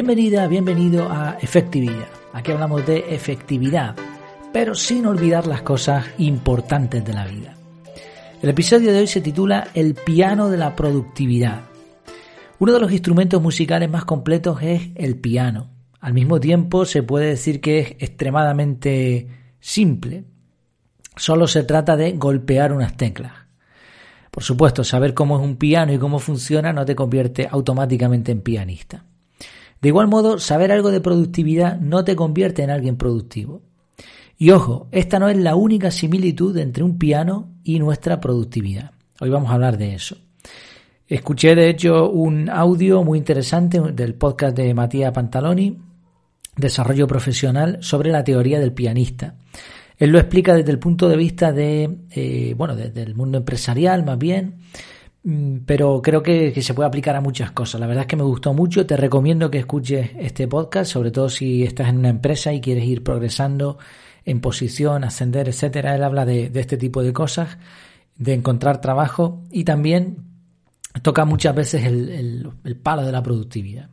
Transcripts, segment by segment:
Bienvenida, bienvenido a Efectividad. Aquí hablamos de efectividad, pero sin olvidar las cosas importantes de la vida. El episodio de hoy se titula El piano de la productividad. Uno de los instrumentos musicales más completos es el piano. Al mismo tiempo se puede decir que es extremadamente simple. Solo se trata de golpear unas teclas. Por supuesto, saber cómo es un piano y cómo funciona no te convierte automáticamente en pianista. De igual modo, saber algo de productividad no te convierte en alguien productivo. Y ojo, esta no es la única similitud entre un piano y nuestra productividad. Hoy vamos a hablar de eso. Escuché de hecho un audio muy interesante del podcast de Matías Pantaloni, Desarrollo Profesional, sobre la teoría del pianista. Él lo explica desde el punto de vista de, eh, bueno, desde el mundo empresarial más bien, pero creo que, se puede aplicar a muchas cosas. La verdad es que me gustó mucho. Te recomiendo que escuches este podcast, sobre todo si estás en una empresa y quieres ir progresando en posición, ascender, etcétera. Él habla de, este tipo de cosas, de encontrar trabajo y también toca muchas veces el, el palo de la productividad.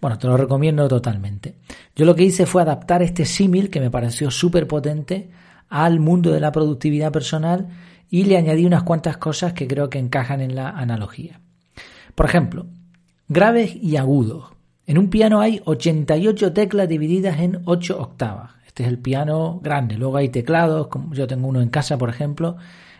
Bueno, te lo recomiendo totalmente. Yo lo que hice fue adaptar este símil que me pareció súper potente al mundo de la productividad personal y le añadí unas cuantas cosas que creo que encajan en la analogía. Por ejemplo, graves y agudos. En un piano hay 88 teclas divididas en 8 octavas. Este es el piano grande. Luego hay teclados, como yo tengo uno en casa, por ejemplo,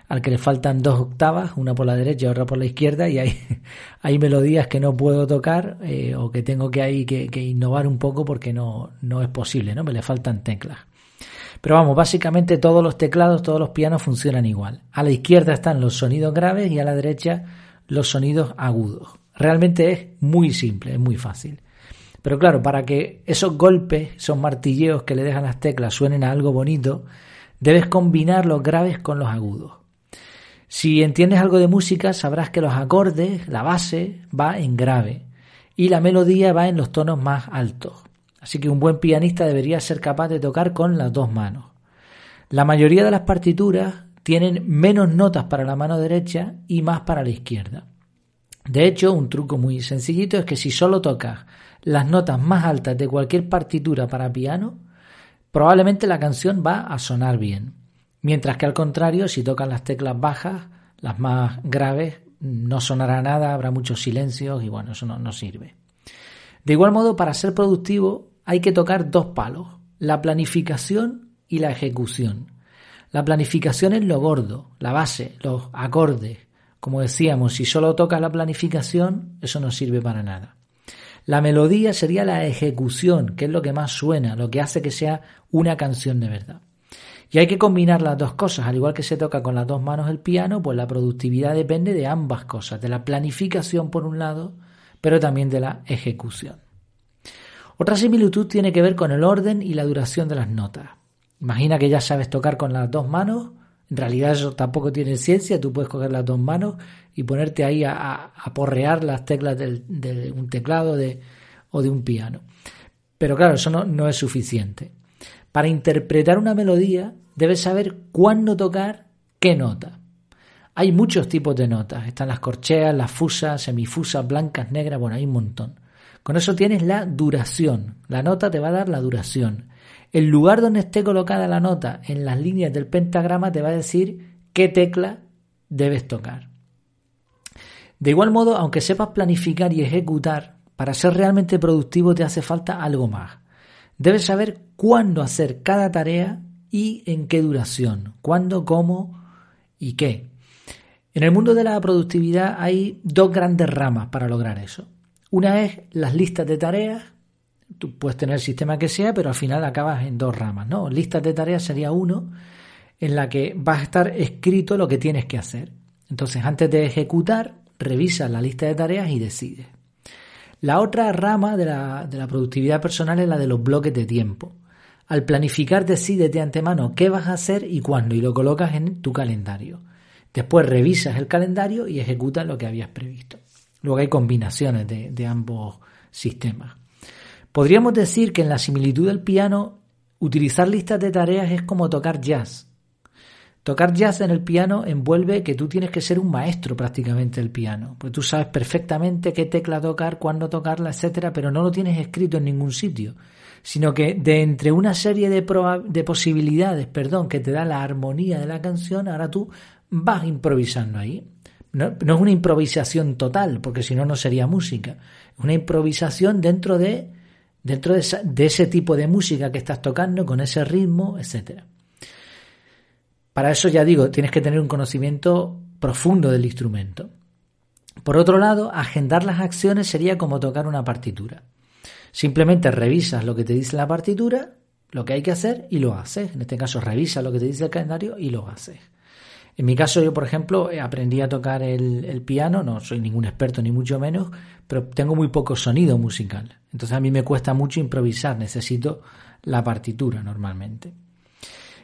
al que le faltan dos octavas, una por la derecha y otra por la izquierda, y hay, hay melodías que no puedo tocar eh, o que tengo que, que, que, innovar un poco porque no, no es posible, ¿no? Me le faltan teclas. Pero vamos, básicamente todos los teclados, todos los pianos funcionan igual. A la izquierda están los sonidos graves y a la derecha los sonidos agudos. Realmente es muy simple, es muy fácil. Pero claro, para que esos golpes, esos martilleos que le dejan las teclas suenen a algo bonito, debes combinar los graves con los agudos. Si entiendes algo de música, sabrás que los acordes, la base, va en grave y la melodía va en los tonos más altos. Así que un buen pianista debería ser capaz de tocar con las dos manos. La mayoría de las partituras tienen menos notas para la mano derecha y más para la izquierda. De hecho, un truco muy sencillito es que si solo tocas las notas más altas de cualquier partitura para piano, probablemente la canción va a sonar bien. Mientras que al contrario, si tocas las teclas bajas, las más graves, no sonará nada, habrá muchos silencios y bueno, eso no, no sirve. De igual modo, para ser productivo hay que tocar dos palos, la planificación y la ejecución. La planificación es lo gordo, la base, los acordes. Como decíamos, si solo tocas la planificación, eso no sirve para nada. La melodía sería la ejecución, que es lo que más suena, lo que hace que sea una canción de verdad. Y hay que combinar las dos cosas, al igual que se toca con las dos manos el piano, pues la productividad depende de ambas cosas, de la planificación por un lado, pero también de la ejecución. Otra similitud tiene que ver con el orden y la duración de las notas. Imagina que ya sabes tocar con las dos manos. En realidad eso tampoco tiene ciencia. Tú puedes coger las dos manos y ponerte ahí a, porrear las teclas de un teclado o de un piano. Pero claro, eso no, no es suficiente. Para interpretar una melodía debes saber cuándo tocar qué nota. Hay muchos tipos de notas. Están las corcheas, las fusas, semifusas, blancas, negras. Bueno, hay un montón. Con eso tienes la duración. La nota te va a dar la duración. El lugar donde esté colocada la nota en las líneas del pentagrama te va a decir qué tecla debes tocar. De igual modo, aunque sepas planificar y ejecutar, para ser realmente productivo te hace falta algo más. Debes saber cuándo hacer cada tarea y en qué duración, cuándo, cómo y qué. En el mundo de la productividad hay dos grandes ramas para lograr eso. Una es las listas de tareas. Tú puedes tener el sistema que sea, pero al final acabas en dos ramas, ¿no? Listas de tareas sería uno en la que vas a estar escrito lo que tienes que hacer. Entonces, antes de ejecutar, revisas la lista de tareas y decides. La otra rama de la, de la productividad personal es la de los bloques de tiempo. Al planificar, decides de antemano qué vas a hacer y cuándo, y lo colocas en tu calendario. Después revisas el calendario y ejecutas lo que habías previsto. Luego hay combinaciones de, ambos sistemas. Podríamos decir que en la similitud del piano, utilizar listas de tareas es como tocar jazz. Tocar jazz en el piano envuelve que tú tienes que ser un maestro prácticamente del piano, pues tú sabes perfectamente qué tecla tocar, cuándo tocarla, etcétera, pero no lo tienes escrito en ningún sitio, sino que de entre una serie de, de posibilidades, perdón, que te da la armonía de la canción, ahora tú vas improvisando ahí. No, es una improvisación total, porque si no, no sería música. Una improvisación dentro de, dentro de, de ese tipo de música que estás tocando, con ese ritmo, etcétera. Para eso ya digo, tienes que tener un conocimiento profundo del instrumento. Por otro lado, agendar las acciones sería como tocar una partitura. Simplemente revisas lo que te dice la partitura, lo que hay que hacer y lo haces. En este caso, revisas lo que te dice el calendario y lo haces. En mi caso, yo, por ejemplo, aprendí a tocar el, piano, no soy ningún experto ni mucho menos, pero tengo muy poco sonido musical. Entonces a mí me cuesta mucho improvisar, necesito la partitura normalmente.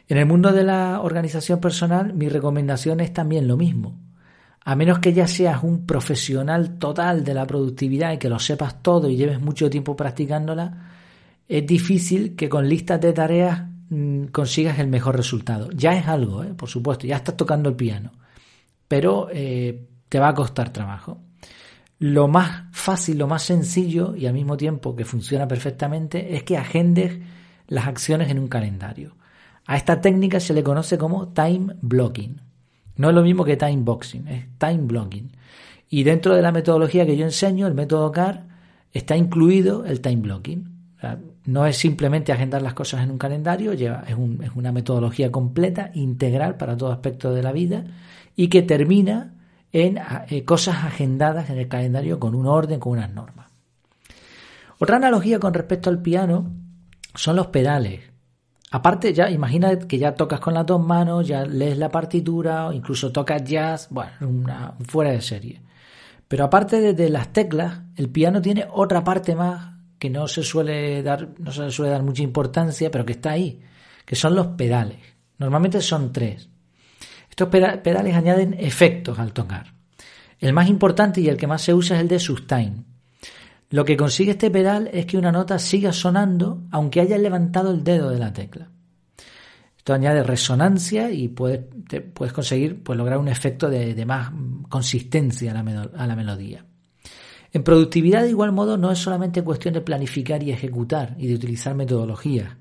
En el mundo de la organización personal, mi recomendación es también lo mismo. A menos que ya seas un profesional total de la productividad y que lo sepas todo y lleves mucho tiempo practicándola, es difícil que con listas de tareas consigas el mejor resultado. Ya es algo, ¿eh? por supuesto, ya estás tocando el piano, pero eh, te va a costar trabajo. Lo más fácil, lo más sencillo y al mismo tiempo que funciona perfectamente es que agendes las acciones en un calendario. A esta técnica se le conoce como time blocking. No es lo mismo que time boxing, es time blocking. Y dentro de la metodología que yo enseño, el método CAR, está incluido el time blocking. No es simplemente agendar las cosas en un calendario, lleva, es, es una metodología completa, integral para todo aspecto de la vida y que termina en eh, cosas agendadas en el calendario con un orden, con unas normas. Otra analogía con respecto al piano son los pedales. Aparte, ya imagina que ya tocas con las dos manos, ya lees la partitura, o incluso tocas jazz, bueno, una, fuera de serie. Pero aparte de, las teclas, el piano tiene otra parte más que no se suele dar, no se le suele dar mucha importancia, pero que está ahí, que son los pedales. Normalmente son tres. Estos pedales añaden efectos al tocar. El más importante y el que más se usa es el de sustain, lo que consigue este pedal es que una nota siga sonando aunque hayas levantado el dedo de la tecla. Esto añade resonancia y puedes, puedes conseguir pues, lograr un efecto de, más consistencia a la, a la melodía. En productividad, de igual modo, no es solamente cuestión de planificar y ejecutar y de utilizar metodologías.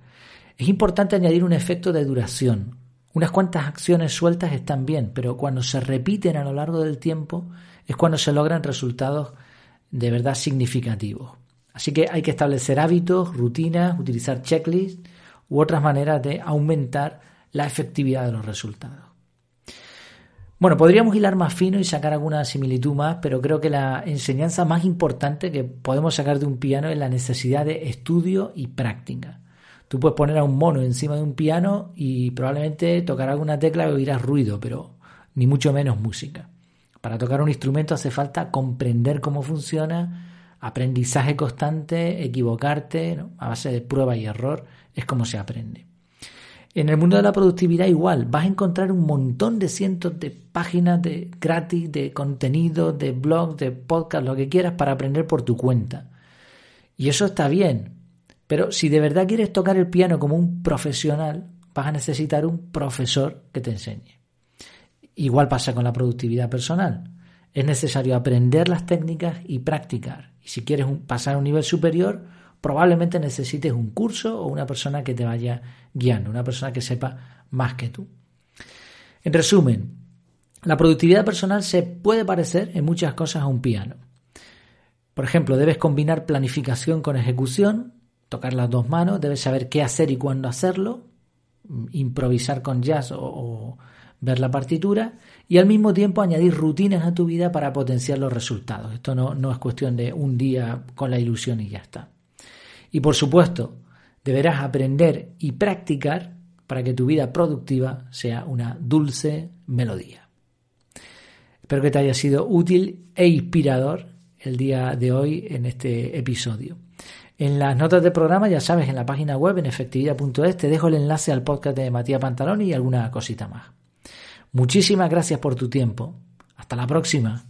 Es importante añadir un efecto de duración. Unas cuantas acciones sueltas están bien, pero cuando se repiten a lo largo del tiempo es cuando se logran resultados de verdad significativo. Así que hay que establecer hábitos, rutinas, utilizar checklists u otras maneras de aumentar la efectividad de los resultados. Bueno, podríamos hilar más fino y sacar alguna similitud más, pero creo que la enseñanza más importante que podemos sacar de un piano es la necesidad de estudio y práctica. Tú puedes poner a un mono encima de un piano y probablemente tocar alguna tecla y oirás ruido, pero ni mucho menos música. Para tocar un instrumento hace falta comprender cómo funciona, aprendizaje constante, equivocarte, a base de prueba y error, es como se aprende. En el mundo de la productividad igual, vas a encontrar un montón de cientos de páginas de gratis, de contenido, de blog, de podcast, lo que quieras para aprender por tu cuenta. Y eso está bien, pero si de verdad quieres tocar el piano como un profesional, vas a necesitar un profesor que te enseñe. Igual pasa con la productividad personal. Es necesario aprender las técnicas y practicar. Y si quieres pasar a un nivel superior, probablemente necesites un curso o una persona que te vaya guiando, una persona que sepa más que tú. En resumen, la productividad personal se puede parecer en muchas cosas a un piano. Por ejemplo, debes combinar planificación con ejecución, tocar las dos manos, debes saber qué hacer y cuándo hacerlo, improvisar con jazz o, ver la partitura y al mismo tiempo añadir rutinas a tu vida para potenciar los resultados. Esto no, no es cuestión de un día con la ilusión y ya está. Y por supuesto, deberás aprender y practicar para que tu vida productiva sea una dulce melodía. Espero que te haya sido útil e inspirador el día de hoy en este episodio. En las notas del programa, ya sabes, en la página web en efectividad.es te dejo el enlace al podcast de Matías Pantalón y alguna cosita más. Muchísimas gracias por tu tiempo. Hasta la próxima.